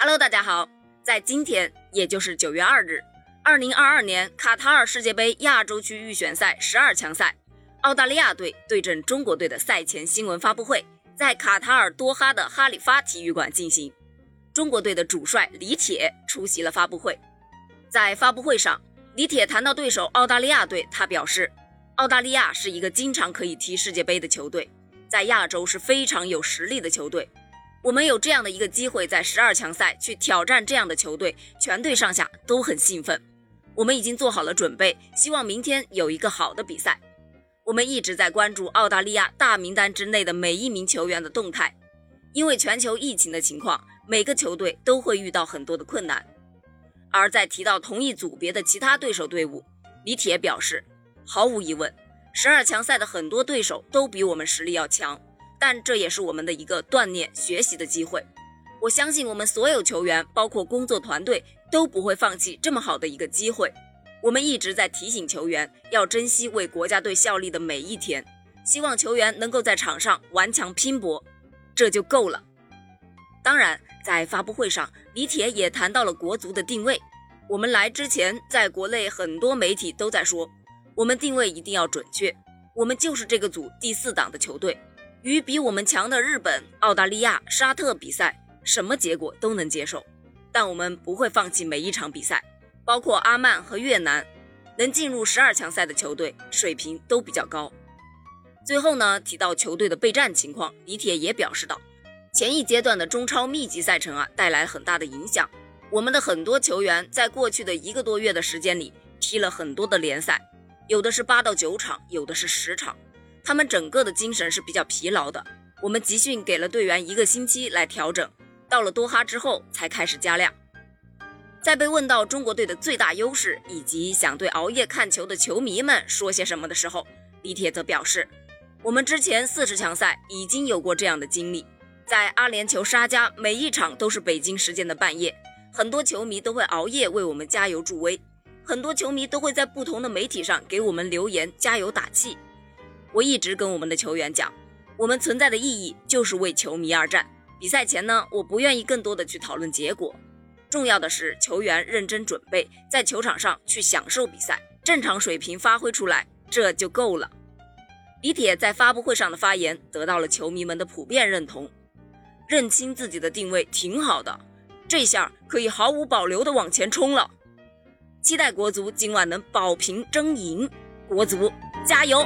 Hello，大家好，在今天，也就是九月二日，二零二二年卡塔尔世界杯亚洲区预选赛十二强赛，澳大利亚队对阵中国队的赛前新闻发布会，在卡塔尔多哈的哈里发体育馆进行。中国队的主帅李铁出席了发布会，在发布会上，李铁谈到对手澳大利亚队，他表示，澳大利亚是一个经常可以踢世界杯的球队，在亚洲是非常有实力的球队。我们有这样的一个机会，在十二强赛去挑战这样的球队，全队上下都很兴奋。我们已经做好了准备，希望明天有一个好的比赛。我们一直在关注澳大利亚大名单之内的每一名球员的动态，因为全球疫情的情况，每个球队都会遇到很多的困难。而在提到同一组别的其他对手队伍，李铁表示，毫无疑问，十二强赛的很多对手都比我们实力要强。但这也是我们的一个锻炼学习的机会。我相信我们所有球员，包括工作团队，都不会放弃这么好的一个机会。我们一直在提醒球员要珍惜为国家队效力的每一天，希望球员能够在场上顽强拼搏，这就够了。当然，在发布会上，李铁也谈到了国足的定位。我们来之前，在国内很多媒体都在说，我们定位一定要准确，我们就是这个组第四档的球队。与比我们强的日本、澳大利亚、沙特比赛，什么结果都能接受，但我们不会放弃每一场比赛。包括阿曼和越南，能进入十二强赛的球队水平都比较高。最后呢，提到球队的备战情况，李铁也表示到，前一阶段的中超密集赛程啊，带来很大的影响。我们的很多球员在过去的一个多月的时间里，踢了很多的联赛，有的是八到九场，有的是十场。他们整个的精神是比较疲劳的。我们集训给了队员一个星期来调整，到了多哈之后才开始加量。在被问到中国队的最大优势以及想对熬夜看球的球迷们说些什么的时候，李铁则表示：“我们之前四十强赛已经有过这样的经历，在阿联酋沙加，每一场都是北京时间的半夜，很多球迷都会熬夜为我们加油助威，很多球迷都会在不同的媒体上给我们留言加油打气。”我一直跟我们的球员讲，我们存在的意义就是为球迷而战。比赛前呢，我不愿意更多的去讨论结果，重要的是球员认真准备，在球场上去享受比赛，正常水平发挥出来，这就够了。李铁在发布会上的发言得到了球迷们的普遍认同，认清自己的定位挺好的，这下可以毫无保留的往前冲了。期待国足今晚能保平争赢，国足加油！